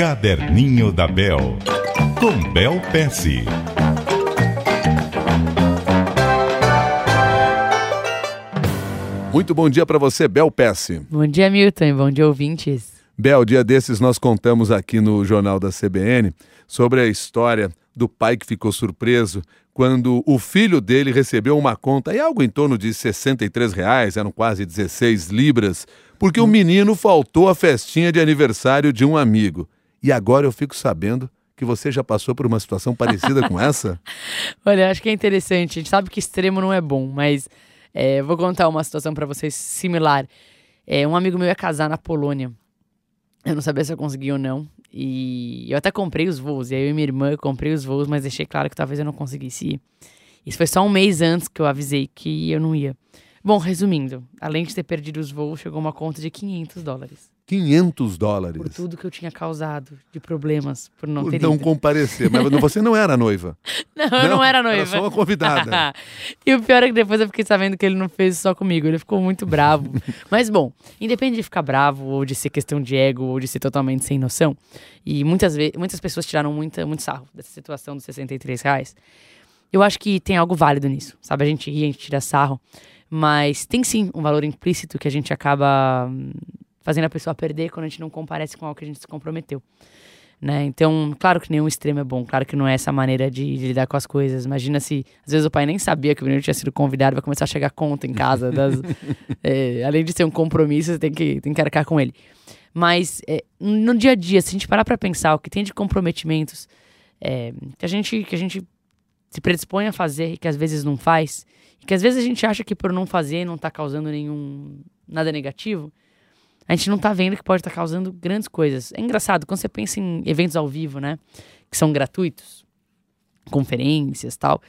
Caderninho da Bel, com Bel Pesce. Muito bom dia para você, Bel Pesce. Bom dia, Milton, bom dia, ouvintes. Bel, dia desses nós contamos aqui no Jornal da CBN sobre a história do pai que ficou surpreso quando o filho dele recebeu uma conta, e algo em torno de 63 reais, eram quase 16 libras, porque o menino faltou à festinha de aniversário de um amigo. E agora eu fico sabendo que você já passou por uma situação parecida com essa? Olha, acho que é interessante. A gente sabe que extremo não é bom, mas é, vou contar uma situação para vocês similar. É, um amigo meu ia casar na Polônia. Eu não sabia se eu conseguia ou não. E eu até comprei os voos. E aí eu e minha irmã comprei os voos, mas deixei claro que talvez eu não conseguisse ir. Isso foi só um mês antes que eu avisei que eu não ia. Bom, resumindo, além de ter perdido os voos, chegou uma conta de 500 dólares. 500 dólares. Por tudo que eu tinha causado de problemas por não por ter não ido. comparecer. Mas você não era noiva. Não, eu não era noiva. Era só uma convidada. e o pior é que depois eu fiquei sabendo que ele não fez só comigo. Ele ficou muito bravo. Mas bom, independente de ficar bravo, ou de ser questão de ego, ou de ser totalmente sem noção, e muitas vezes, muitas pessoas tiraram muita, muito sarro dessa situação dos 63 reais. Eu acho que tem algo válido nisso, sabe? A gente ri, a gente tira sarro, mas tem sim um valor implícito que a gente acaba hum, fazendo a pessoa perder quando a gente não comparece com algo que a gente se comprometeu. Né? Então, claro que nenhum extremo é bom, claro que não é essa maneira de, de, lidar com as coisas. Imagina se, às vezes, o pai nem sabia que o menino tinha sido convidado, vai começar a chegar conta em casa. Das, é, além de ser um compromisso, você tem que, tem que arcar com ele. Mas, é, no dia a dia, se a gente parar para pensar o que tem de comprometimentos é, que, a gente, que a gente se predispõe a fazer e que às vezes não faz, e que às vezes a gente acha que por não fazer não está causando nenhum nada negativo, a gente não tá vendo que pode estar tá causando grandes coisas. É engraçado, quando você pensa em eventos ao vivo, né? Que são gratuitos, conferências tal,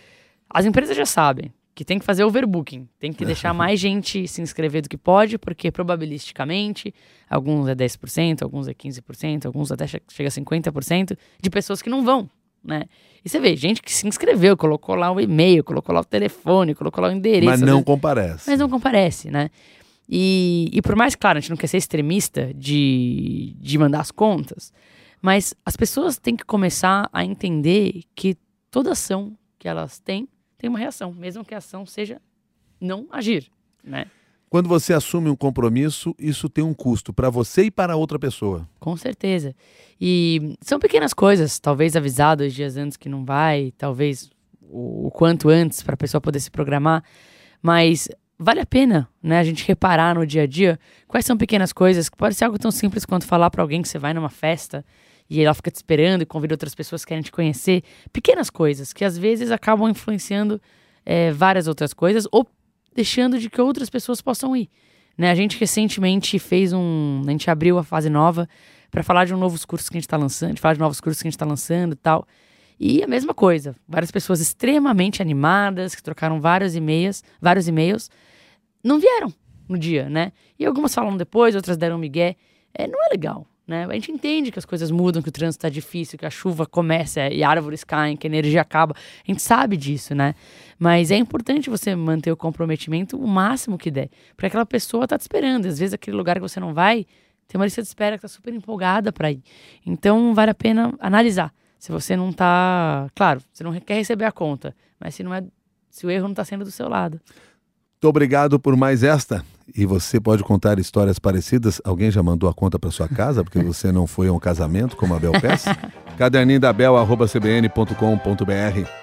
as empresas já sabem que tem que fazer overbooking. Tem que deixar mais gente se inscrever do que pode, porque probabilisticamente, alguns é 10%, alguns é 15%, alguns até chega a 50% de pessoas que não vão, né? E você vê, gente que se inscreveu, colocou lá o e-mail, colocou lá o telefone, colocou lá o endereço. Mas não vezes, comparece. Mas não comparece, né? E, e por mais, claro, a gente não quer ser extremista de, de mandar as contas, mas as pessoas têm que começar a entender que toda ação que elas têm tem uma reação, mesmo que a ação seja não agir, né? Quando você assume um compromisso, isso tem um custo para você e para outra pessoa. Com certeza. E são pequenas coisas, talvez avisar dois dias antes que não vai, talvez o, o quanto antes para a pessoa poder se programar. Mas vale a pena, né, a gente reparar no dia a dia quais são pequenas coisas, que pode ser algo tão simples quanto falar para alguém que você vai numa festa e ela fica te esperando e convida outras pessoas que querem te conhecer. Pequenas coisas que às vezes acabam influenciando é, várias outras coisas ou deixando de que outras pessoas possam ir. Né? A gente recentemente fez um. A gente abriu a fase nova para falar de um novos cursos que a gente está lançando, de falar de novos cursos que a gente está lançando e tal. E a mesma coisa, várias pessoas extremamente animadas, que trocaram vários e-mails, vários e-mails, não vieram no dia, né? E algumas falam depois, outras deram migué. É, não é legal, né? A gente entende que as coisas mudam, que o trânsito está difícil, que a chuva começa e árvores caem, que a energia acaba. A gente sabe disso, né? Mas é importante você manter o comprometimento o máximo que der. Porque aquela pessoa tá te esperando. Às vezes aquele lugar que você não vai, tem uma lista de espera que tá super empolgada para ir. Então vale a pena analisar. Se você não tá. Claro, você não quer receber a conta, mas se não é. Se o erro não está sendo do seu lado. Muito obrigado por mais esta. E você pode contar histórias parecidas? Alguém já mandou a conta para sua casa porque você não foi a um casamento como a Bel Pérez? Caderninho da Bel, arroba cbn.com.br.